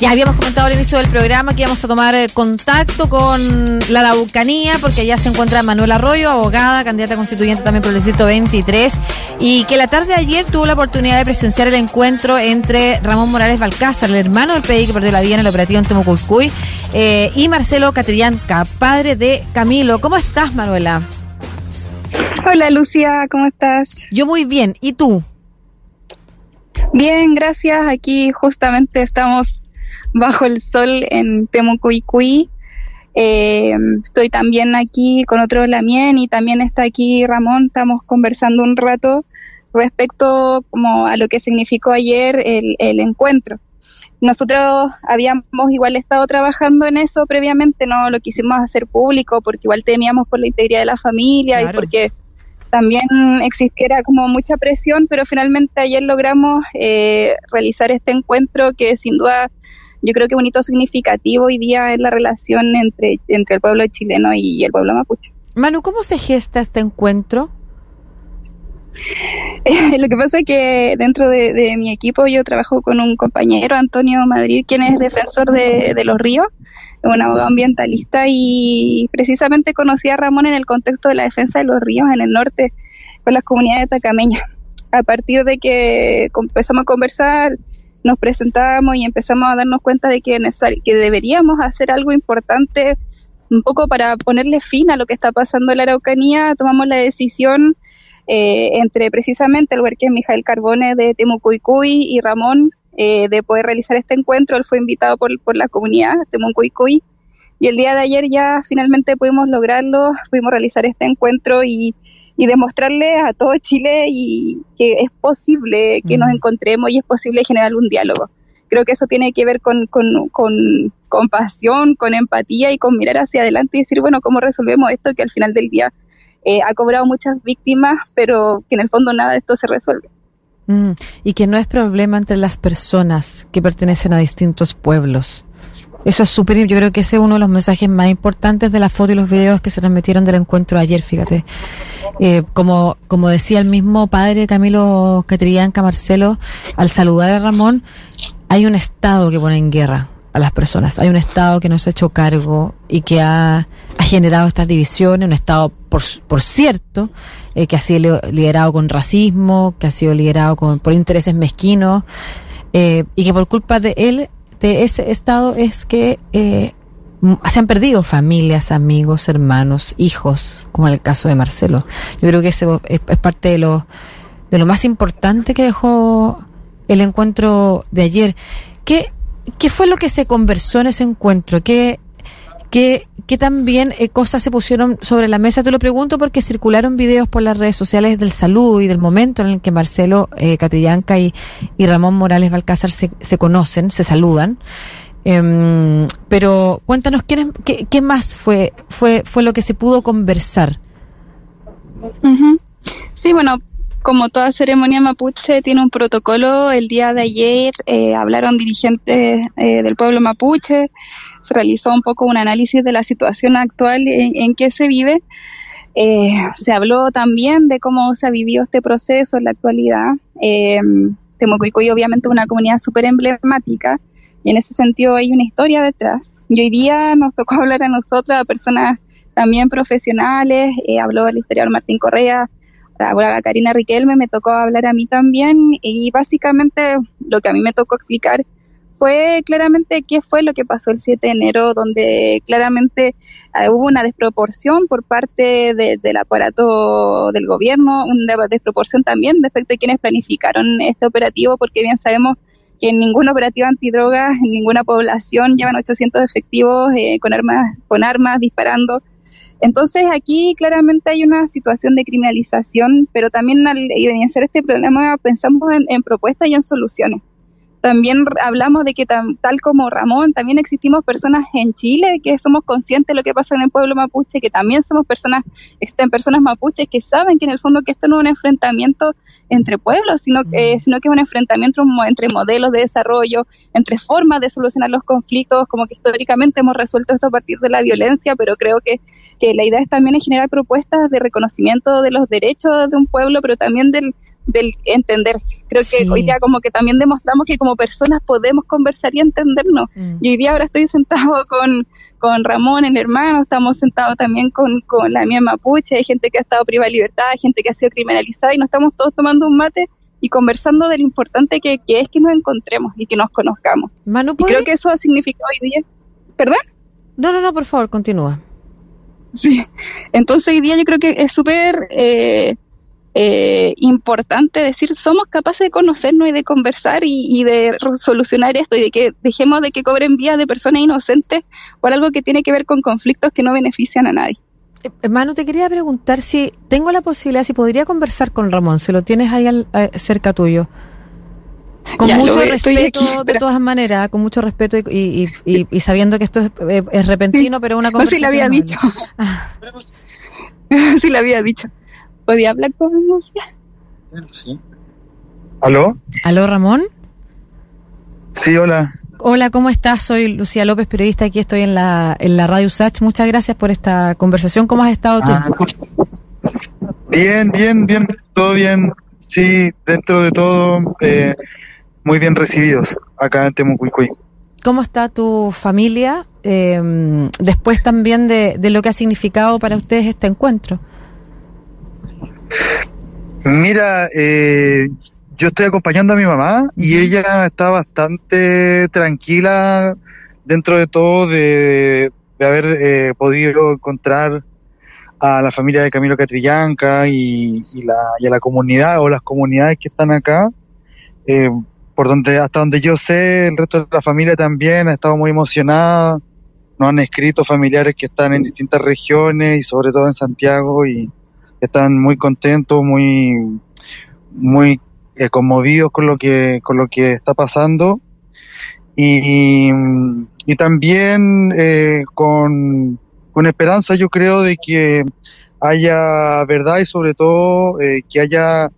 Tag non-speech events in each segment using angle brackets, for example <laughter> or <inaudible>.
Ya habíamos comentado al inicio del programa que íbamos a tomar eh, contacto con la Araucanía, porque allá se encuentra Manuela Arroyo, abogada, candidata constituyente también por el distrito 23, y que la tarde de ayer tuvo la oportunidad de presenciar el encuentro entre Ramón Morales Balcázar, el hermano del PDI que perdió la vida en el operativo en Temucuicuy, eh, y Marcelo Catrillanca, padre de Camilo. ¿Cómo estás, Manuela? Hola, Lucía, ¿cómo estás? Yo muy bien. ¿Y tú? Bien, gracias. Aquí justamente estamos bajo el sol en Temucuicui. Eh, estoy también aquí con otro Lamien y también está aquí Ramón. Estamos conversando un rato respecto como a lo que significó ayer el, el encuentro. Nosotros habíamos igual estado trabajando en eso previamente, no lo quisimos hacer público porque igual temíamos por la integridad de la familia y porque también existiera como mucha presión, pero finalmente ayer logramos eh, realizar este encuentro que sin duda yo creo que un hito significativo hoy día es la relación entre, entre el pueblo chileno y el pueblo mapuche. Manu, ¿cómo se gesta este encuentro? <laughs> Lo que pasa es que dentro de, mi equipo yo trabajo con un compañero, Antonio Madrid, quien es defensor de, los ríos, un abogado ambientalista y precisamente conocí a Ramón en el contexto de la defensa de los ríos en el norte con las comunidades tacameñas. A partir de que empezamos a conversar, nos presentamos y empezamos a darnos cuenta de que, que deberíamos hacer algo importante un poco para ponerle fin a lo que está pasando en la Araucanía, tomamos la decisión eh, entre precisamente el huerque Mijael Carbone de Temucuicuy y Ramón eh, de poder realizar este encuentro. Él fue invitado por, por la comunidad Temucuicuy y el día de ayer ya finalmente pudimos lograrlo, pudimos realizar este encuentro y, y demostrarle a todo Chile y que es posible que nos encontremos y es posible generar un diálogo. Creo que eso tiene que ver con, con, con, con pasión, con empatía y con mirar hacia adelante y decir, bueno, ¿cómo resolvemos esto que al final del día eh, ha cobrado muchas víctimas, pero que en el fondo nada de esto se resuelve. Mm, y que no es problema entre las personas que pertenecen a distintos pueblos. Eso es súper, yo creo que ese es uno de los mensajes más importantes de la foto y los videos que se transmitieron del encuentro ayer, fíjate. Eh, como, como decía el mismo padre Camilo Catrillanca, Marcelo, al saludar a Ramón, hay un Estado que pone en guerra a las personas. Hay un Estado que no se ha hecho cargo y que ha, ha generado estas divisiones, un Estado, por, por cierto, eh, que ha sido liderado con racismo, que ha sido liderado con, por intereses mezquinos, eh, y que por culpa de él, de ese Estado, es que eh, se han perdido familias, amigos, hermanos, hijos, como en el caso de Marcelo. Yo creo que ese es, es parte de lo, de lo más importante que dejó el encuentro de ayer. ¿Qué, ¿Qué fue lo que se conversó en ese encuentro? ¿Qué, qué, qué también eh, cosas se pusieron sobre la mesa? Te lo pregunto porque circularon videos por las redes sociales del salud y del momento en el que Marcelo eh, Catrillanca y, y Ramón Morales Balcázar se, conocen, se saludan. Em, pero cuéntanos ¿quién qué, qué, más fue, fue, fue lo que se pudo conversar. Sí, bueno, como toda ceremonia mapuche tiene un protocolo, el día de ayer eh, hablaron dirigentes eh, del pueblo mapuche, se realizó un poco un análisis de la situación actual en, que se vive. Eh, se habló también de cómo se ha vivido este proceso en la actualidad. Eh, Temucuicuy obviamente es una comunidad súper emblemática y en ese sentido hay una historia detrás. Y hoy día nos tocó <laughs> hablar a nosotros, a personas también profesionales, habló el historiador Martín Correa, la Karina Riquelme me tocó hablar a mí también y básicamente lo que a mí me tocó explicar fue claramente qué fue lo que pasó el 7 de enero, donde claramente eh, hubo una desproporción por parte del aparato del gobierno, una desproporción también respecto a quienes planificaron este operativo, porque bien sabemos que en ningún operativo antidrogas, en ninguna población llevan 800 efectivos eh, con armas, con armas disparando entonces aquí claramente hay una situación de criminalización, pero también al evidenciar este problema pensamos en, propuestas y en soluciones. También hablamos de que tal como Ramón, también existimos personas en Chile que somos conscientes de lo que pasa en el pueblo mapuche, que también somos personas, existen personas mapuches que saben que en el fondo que esto no es un enfrentamiento entre pueblos, sino, eh, sino que es un enfrentamiento entre modelos de desarrollo, entre formas de solucionar los conflictos, como que históricamente hemos resuelto esto a partir de la violencia, pero creo que, que la idea es también generar propuestas de reconocimiento de los derechos de un pueblo, pero también del, del entenderse. Creo que hoy día como que también demostramos que como personas podemos conversar y entendernos. Mm. Y hoy día ahora estoy sentado con, con Ramón, el hermano, estamos sentados también con, con la mía mapuche, hay gente que ha estado privada de libertad, hay gente que ha sido criminalizada y nos estamos todos tomando un mate y conversando de lo importante que, es que nos encontremos y que nos conozcamos. y creo que eso ha significado hoy día. ¿Perdón? No, no, no, por favor, continúa. Sí, entonces hoy día yo creo que es súper eh, eh, importante decir, somos capaces de conocernos y de conversar y, de solucionar esto y de que dejemos de que cobren vías de personas inocentes por algo que tiene que ver con conflictos que no benefician a nadie. Eh, Manu, te quería preguntar si tengo la posibilidad, si podría conversar con Ramón, si lo tienes ahí cerca tuyo. Con mucho respeto, de todas maneras, con mucho respeto y, sabiendo que esto es, repentino, pero una conversación. No, sí, le <laughs> había dicho. sí, le había dicho. ¿Podía hablar con Lucia? Sí. ¿Aló? ¿Aló, Ramón? Sí, hola. Hola, ¿cómo estás? Soy Lucía López, periodista. Aquí estoy en la, en la radio USACH. Muchas gracias por esta conversación. ¿Cómo has estado tú? Ah, bien, bien, bien. Todo bien. Sí, dentro de todo, eh, muy bien recibidos acá en Temucuicuy. ¿Cómo está tu familia eh, después también de, de lo que ha significado para ustedes este encuentro? Mira, eh, yo estoy acompañando a mi mamá y ella está bastante tranquila dentro de todo de, haber eh, podido encontrar a la familia de Camilo Catrillanca y, la, y, a la comunidad o las comunidades que están acá. Eh, por donde hasta donde yo sé, el resto de la familia también ha estado muy emocionada. Nos han escrito familiares que están en distintas regiones y sobre todo en Santiago y, están muy contentos, muy, muy eh, conmovidos con lo que, con lo que está pasando y, y también eh, con, con esperanza yo creo de que haya verdad y sobre todo eh, que haya eh,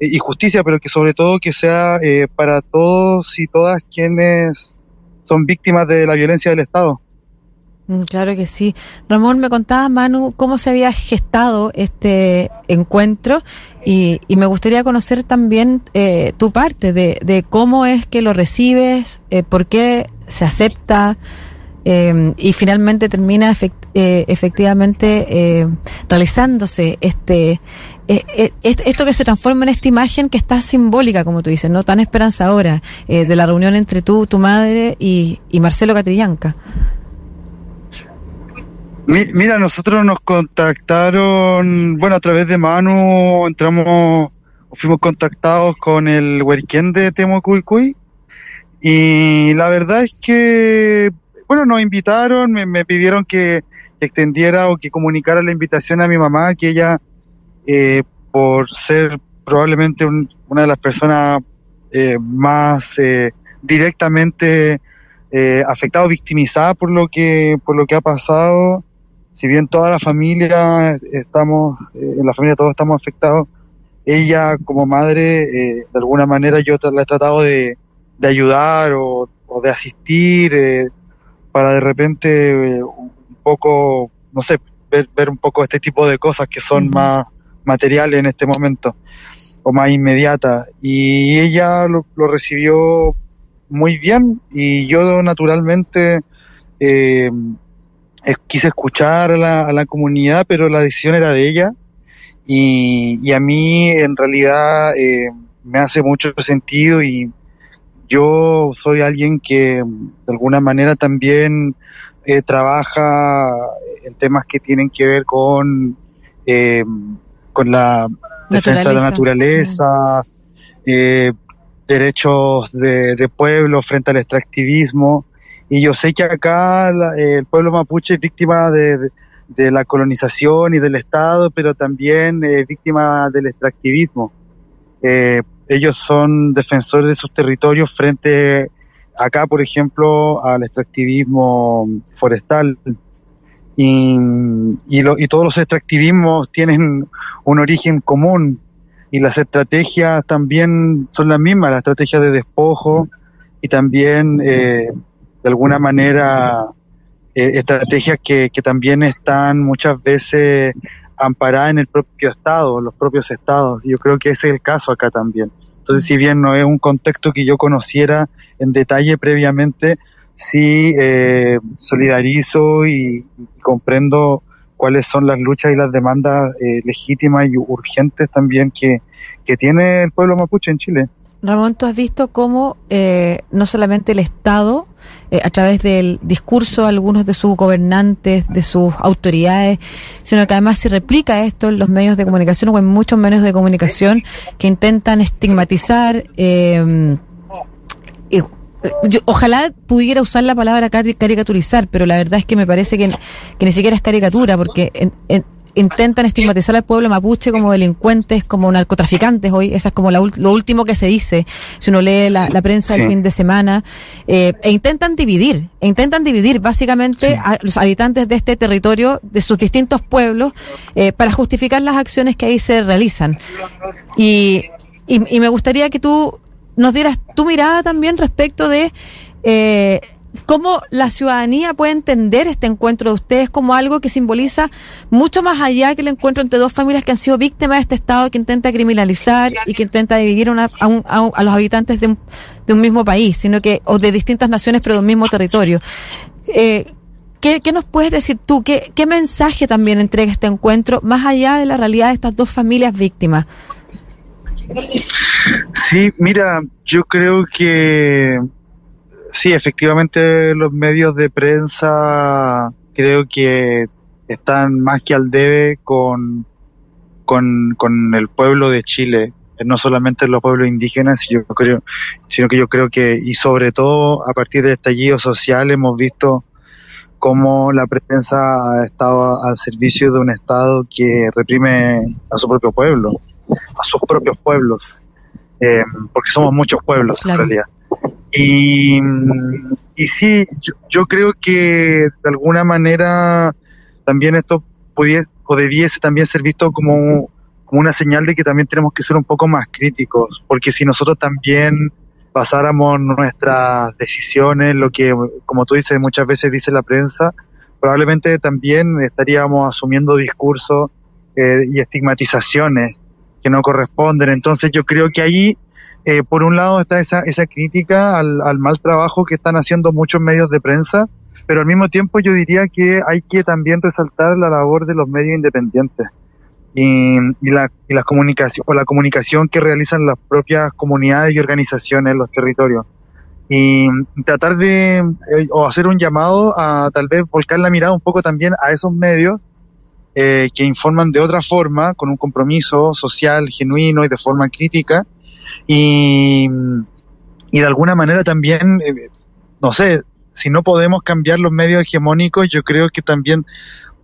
y justicia, pero que sobre todo que sea eh, para todos y todas quienes son víctimas de la violencia del Estado. Mm, claro que sí. Ramón, me contaba, Manu, cómo se había gestado este encuentro y, me gustaría conocer también eh, tu parte de, cómo es que lo recibes, eh, por qué se acepta eh, y finalmente termina efectivamente realizándose este, esto que se transforma en esta imagen que está simbólica, como tú dices, no tan esperanzadora, de la reunión entre tú, tu madre y, y Marcelo Catrillanca. Mira, nosotros nos contactaron, bueno, a través de Manu entramos, fuimos contactados con el Huerquén de Temocuicuy y la verdad es que, bueno, nos invitaron, me, pidieron que extendiera o que comunicara la invitación a mi mamá, que ella, eh, por ser probablemente una de las personas eh, más eh, directamente eh, afectada o victimizada por lo que por lo que ha pasado si bien toda la familia estamos, eh, en la familia todos estamos afectados, ella como madre, eh, de alguna manera yo la he tratado de, ayudar o, de asistir eh, para de repente un poco, no sé, ver, ver un poco este tipo de cosas que son más materiales en este momento o más inmediatas. Y ella lo, lo recibió muy bien y yo naturalmente eh, quise escuchar a la, comunidad, pero la decisión era de ella. Y, a mí en realidad eh, me hace mucho sentido y yo soy alguien que de alguna manera también eh, trabaja en temas que tienen que ver con, eh, con la defensa de la naturaleza, derechos de, de, pueblo frente al extractivismo. Y yo sé que acá el pueblo mapuche es víctima de, la colonización y del Estado, pero también es víctima del extractivismo. Eh, ellos son defensores de sus territorios frente acá, por ejemplo, al extractivismo forestal. Y, y, y todos los extractivismos tienen un origen común y las estrategias también son las mismas, la estrategia de despojo y también eh, de alguna manera eh, estrategias que, también están muchas veces amparada en el propio Estado, los propios Estados. Yo creo que ese es el caso acá también. Entonces, si bien no es un contexto que yo conociera en detalle previamente, sí eh, solidarizo y, comprendo cuáles son las luchas y las demandas eh, legítimas y urgentes también que, que tiene el pueblo mapuche en Chile. Ramón, tú has visto cómo eh, no solamente el Estado, eh, a través del discurso de algunos de sus gobernantes, de sus autoridades, sino que además se replica esto en los medios de comunicación o en muchos medios de comunicación que intentan estigmatizar. Eh, ojalá pudiera usar la palabra caricaturizar, pero la verdad es que me parece que, que ni siquiera es caricatura, porque en, en, intentan estigmatizar al pueblo mapuche como delincuentes, como narcotraficantes hoy, esa es como lo último que se dice, si uno lee la, prensa del fin de semana, eh, e intentan dividir, e intentan dividir básicamente a los habitantes de este territorio, de sus distintos pueblos, eh, para justificar las acciones que ahí se realizan. Y, y, y me gustaría que tú nos dieras tu mirada también respecto de eh, cómo la ciudadanía puede entender este encuentro de ustedes como algo que simboliza mucho más allá que el encuentro entre dos familias que han sido víctimas de este Estado que intenta criminalizar y que intenta dividir a, los habitantes de un, mismo país, sino que, o de distintas naciones pero de un mismo territorio. Eh, ¿qué, nos puedes decir tú? ¿Qué, ¿Qué mensaje también entrega este encuentro más allá de la realidad de estas dos familias víctimas? Sí, mira, yo creo que Sí, efectivamente los medios de prensa creo que están más que al debe con, con, el pueblo de Chile, no solamente los pueblos indígenas, yo creo, sino que yo creo que, y sobre todo a partir del estallido social, hemos visto cómo la prensa ha estado al servicio de un Estado que reprime a su propio pueblo, a sus propios pueblos, eh, porque somos muchos pueblos en realidad. Y, sí, yo, creo que de alguna manera también esto pudiese, o debiese también ser visto como, como una señal de que también tenemos que ser un poco más críticos, porque si nosotros también basáramos nuestras decisiones, lo que, como tú dices, muchas veces dice la prensa, probablemente también estaríamos asumiendo discursos eh, y estigmatizaciones que no corresponden. Entonces yo creo que ahí eh, por un lado está esa, esa crítica al, al, mal trabajo que están haciendo muchos medios de prensa, pero al mismo tiempo yo diría que hay que también resaltar la labor de los medios independientes y, y la, y la comunicación o la comunicación que realizan las propias comunidades y organizaciones en los territorios. Y tratar de eh, o hacer un llamado a tal vez volcar la mirada un poco también a esos medios eh, que informan de otra forma, con un compromiso social genuino y de forma crítica, y, y de alguna manera también, eh, no sé, si no podemos cambiar los medios hegemónicos, yo creo que también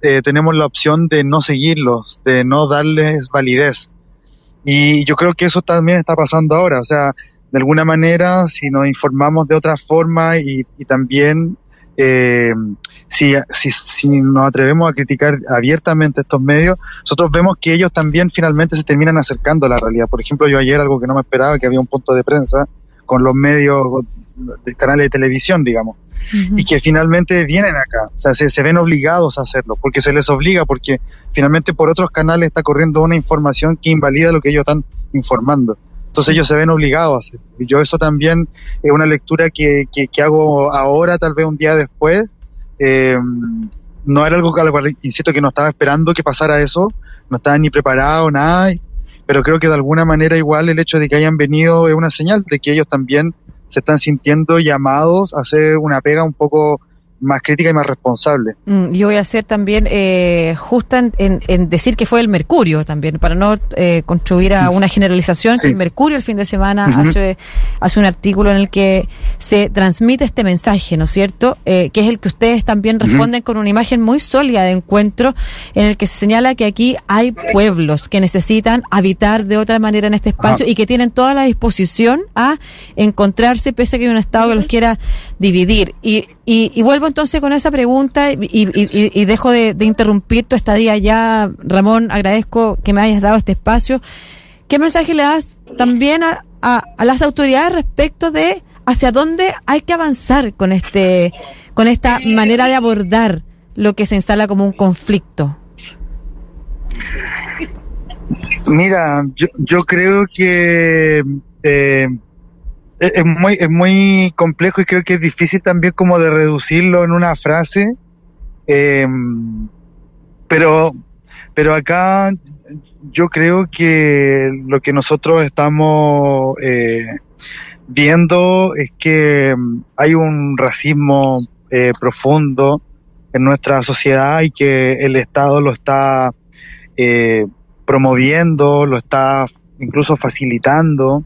eh, tenemos la opción de no seguirlos, de no darles validez. Y yo creo que eso también está pasando ahora. O sea, de alguna manera, si nos informamos de otra forma y, y también eh, si, si, si, nos atrevemos a criticar abiertamente estos medios, nosotros vemos que ellos también finalmente se terminan acercando a la realidad. Por ejemplo, yo ayer algo que no me esperaba, que había un punto de prensa con los medios de canales de televisión, digamos, y que finalmente vienen acá, o sea, se, se, ven obligados a hacerlo, porque se les obliga, porque finalmente por otros canales está corriendo una información que invalida lo que ellos están informando. Entonces ellos se ven obligados a hacer. Y yo eso también es una lectura que, que, hago ahora, tal vez un día después. Eh, no era algo que, insisto, que no estaba esperando que pasara eso, no estaba ni preparado, nada, pero creo que de alguna manera igual el hecho de que hayan venido es una señal de que ellos también se están sintiendo llamados a hacer una pega un poco más crítica y más responsable. Mm, yo voy a ser también eh, justa en, decir que fue el Mercurio también, para no eh, contribuir a una generalización, el Mercurio el fin de semana hace, hace un artículo en el que se transmite este mensaje, ¿no es cierto? Eh, que es el que ustedes también responden con una imagen muy sólida de encuentro, en el que se señala que aquí hay pueblos que necesitan habitar de otra manera en este espacio y que tienen toda la disposición a encontrarse pese a que hay un Estado que los quiera dividir. Y, y, y vuelvo entonces con esa pregunta y, y, dejo de, interrumpir tu estadía ya, Ramón. Agradezco que me hayas dado este espacio. ¿Qué mensaje le das también a, a, las autoridades respecto de hacia dónde hay que avanzar con este, con esta manera de abordar lo que se instala como un conflicto? Mira, yo, yo creo que eh, es, muy, es muy complejo y creo que es difícil también como de reducirlo en una frase. Eh, pero, pero acá yo creo que lo que nosotros estamos eh, viendo es que hay un racismo eh, profundo en nuestra sociedad y que el Estado lo está eh, promoviendo, lo está incluso facilitando.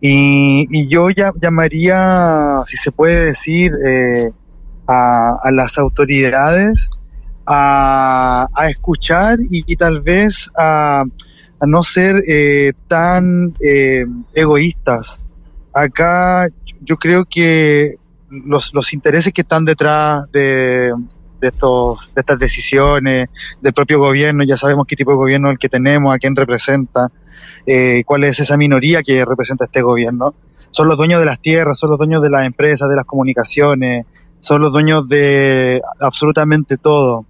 Y, yo ya, llamaría, si se puede decir, eh, a, las autoridades a, escuchar y, tal vez a, no ser eh, tan eh, egoístas. Acá yo creo que los, los intereses que están detrás de, de, estos, de estas decisiones del propio gobierno, ya sabemos qué tipo de gobierno es el que tenemos, a quién representa, eh, cuál es esa minoría que representa este gobierno. Son los dueños de las tierras, son los dueños de las empresas, de las comunicaciones, son los dueños de absolutamente todo.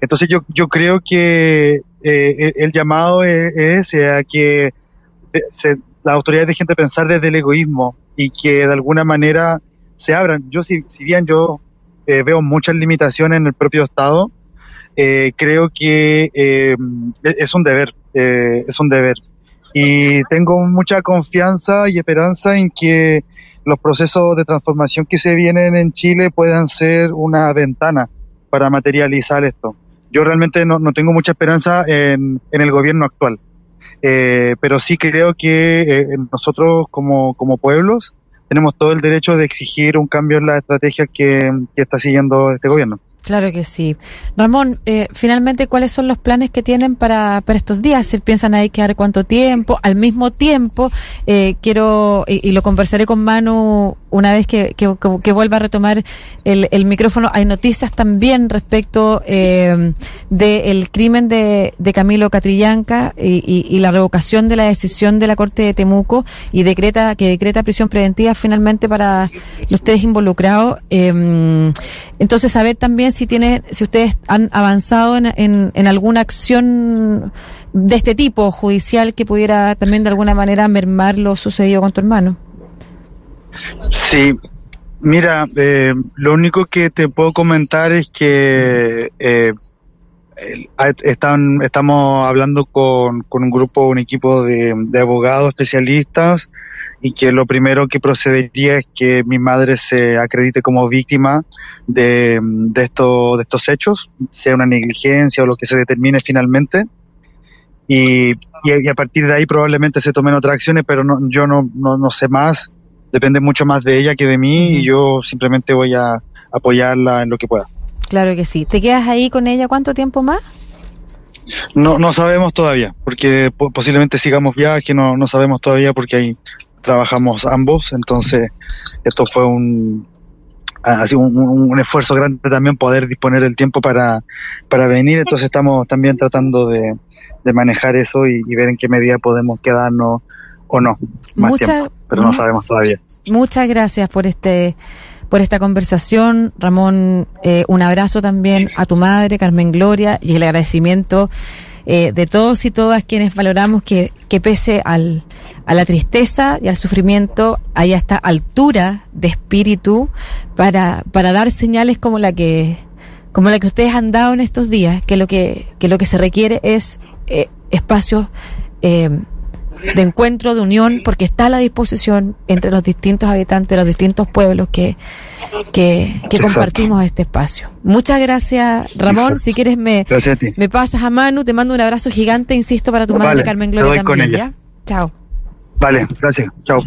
Entonces yo, yo creo que eh, el llamado es, a que se, las autoridades dejen de pensar desde el egoísmo y que de alguna manera se abran. Yo si, si bien yo eh, veo muchas limitaciones en el propio Estado, eh, creo que eh, es un deber, es un deber. Y tengo mucha confianza y esperanza en que los procesos de transformación que se vienen en Chile puedan ser una ventana para materializar esto. Yo realmente no, no tengo mucha esperanza en, en el gobierno actual, pero sí creo que nosotros como, como pueblos tenemos todo el derecho de exigir un cambio en la estrategia que, está siguiendo este gobierno. Claro que sí. Ramón, eh, finalmente, ¿cuáles son los planes que tienen para, para estos días? ¿Se piensan ahí quedar cuánto tiempo? Al mismo tiempo, eh, quiero, y, lo conversaré con Manu una vez que, que, vuelva a retomar el, el, micrófono, hay noticias también respecto eh, del crimen de, de Camilo Catrillanca y, y, la revocación de la decisión de la Corte de Temuco y decreta que decreta prisión preventiva finalmente para los tres involucrados. Eh, entonces, saber también si tiene, si ustedes han avanzado en, en, en alguna acción de este tipo judicial que pudiera también de alguna manera mermar lo sucedido con tu hermano. Sí, mira, eh, lo único que te puedo comentar es que eh, están, estamos hablando con, con, un grupo, un equipo de, abogados especialistas y que lo primero que procedería es que mi madre se acredite como víctima de, de, esto, de estos hechos, sea una negligencia o lo que se determine finalmente. Y, y, a partir de ahí probablemente se tomen otras acciones, pero no, yo no, no, no sé más depende mucho más de ella que de mí y yo simplemente voy a apoyarla en lo que pueda. Claro que sí. ¿Te quedas ahí con ella cuánto tiempo más? No, no sabemos todavía, porque posiblemente sigamos viaje, no, no sabemos todavía porque ahí trabajamos ambos, entonces esto fue un, ha sido un, esfuerzo grande también poder disponer el tiempo para, para venir, entonces estamos también tratando de, de manejar eso y, ver en qué medida podemos quedarnos o no más tiempo, pero no sabemos todavía. Muchas gracias por este por esta conversación, Ramón. Eh, un abrazo también a tu madre, Carmen Gloria, y el agradecimiento eh, de todos y todas quienes valoramos que, que pese al, a la tristeza y al sufrimiento hay esta altura de espíritu para, para dar señales como la que como la que ustedes han dado en estos días, que lo que, que lo que se requiere es eh, espacios eh, de encuentro, de unión, porque está a la disposición entre los distintos habitantes de los distintos pueblos que, que, compartimos este espacio. Muchas gracias, Ramón. Si quieres, me, me pasas a Manu, te mando un abrazo gigante, insisto, para tu madre Carmen Gloria también. ¿ya? Chao. Vale, gracias. Chao.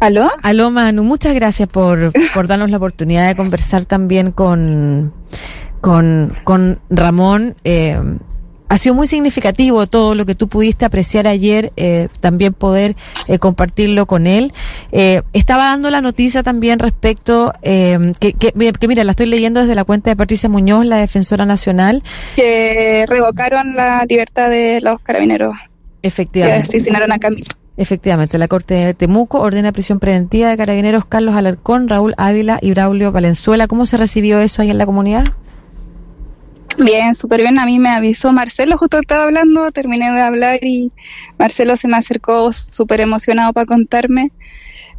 ¿Aló? Aló, Manu. Muchas gracias por, por darnos la oportunidad de conversar también con, con, con Ramón. Eh, ha sido muy significativo todo lo que tú pudiste apreciar ayer, eh, también poder eh, compartirlo con él. Eh, estaba dando la noticia también respecto, que, que, que, mira, la estoy leyendo desde la cuenta de Patricia Muñoz, la defensora nacional. Que revocaron la libertad de los carabineros. Efectivamente. Que asesinaron a Camilo. Efectivamente, la Corte de Temuco ordena prisión preventiva de carabineros Carlos Alarcón, Raúl Ávila y Braulio Valenzuela. ¿Cómo se recibió eso ahí en la comunidad? Bien, súper bien. A mí me avisó Marcelo, justo estaba hablando, terminé de hablar y Marcelo se me acercó súper emocionado para contarme.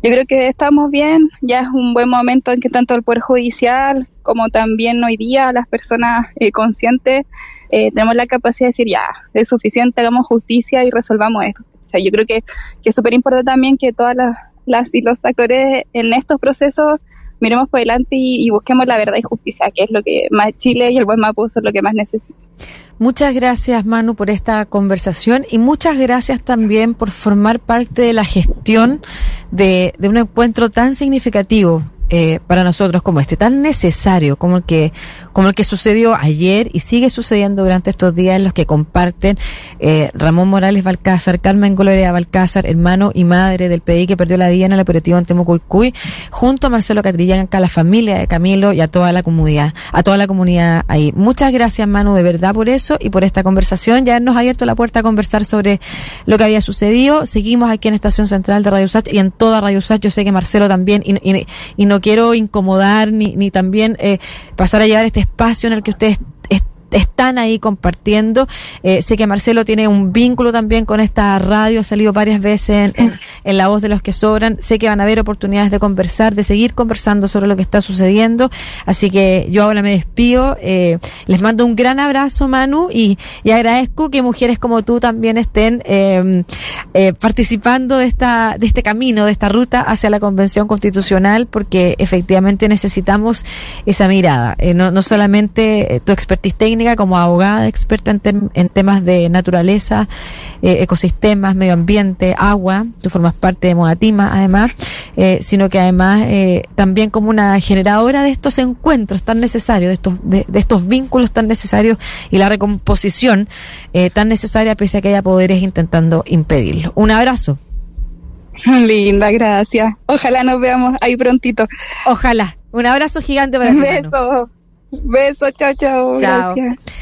Yo creo que estamos bien, ya es un buen momento en que tanto el Poder Judicial como también hoy día las personas eh, conscientes eh, tenemos la capacidad de decir ya, es suficiente, hagamos justicia y resolvamos esto. O sea, yo creo que, que es súper importante también que todas las, las y los actores en estos procesos miremos por delante y, busquemos la verdad y justicia, que es lo que más Chile y el buen Mapu son lo que más necesita. Muchas gracias, Manu, por esta conversación y muchas gracias también por formar parte de la gestión de, de un encuentro tan significativo eh, para nosotros como este, tan necesario como el que como el que sucedió ayer y sigue sucediendo durante estos días en los que comparten eh, Ramón Morales Balcázar, Carmen Gloria Balcázar, hermano y madre del PDI que perdió la vida en el operativo en junto a Marcelo Catrillanca, a la familia de Camilo y a toda la comunidad, a toda la comunidad ahí. Muchas gracias, Manu, de verdad por eso y por esta conversación. Ya nos ha abierto la puerta a conversar sobre lo que había sucedido. Seguimos aquí en Estación Central de Radio Sach y en toda Radio Sach. Yo sé que Marcelo también y, y, y no quiero incomodar ni, ni también eh, pasar a llevar este espacio en el que ustedes están ahí compartiendo. Eh, sé que Marcelo tiene un vínculo también con esta radio, ha salido varias veces en, La Voz de los que Sobran. Sé que van a haber oportunidades de conversar, de seguir conversando sobre lo que está sucediendo. Así que yo ahora me despido. Eh, les mando un gran abrazo, Manu, y, y, agradezco que mujeres como tú también estén eh, participando de, esta, de este camino, de esta ruta hacia la Convención Constitucional, porque efectivamente necesitamos esa mirada. no, no solamente tu expertise técnica, como abogada experta en, tem en temas de naturaleza, eh, ecosistemas, medio ambiente, agua, tú formas parte de Modatima además, eh, sino que además eh, también como una generadora de estos encuentros tan necesarios, de estos, de, de estos vínculos tan necesarios y la recomposición tan necesaria pese a que haya poderes intentando impedirlo. Un abrazo. <laughs> Linda, gracias. Ojalá nos veamos ahí prontito. Ojalá. Un abrazo gigante para ti. Beso. Beso, chao, chao. Chao. Gracias.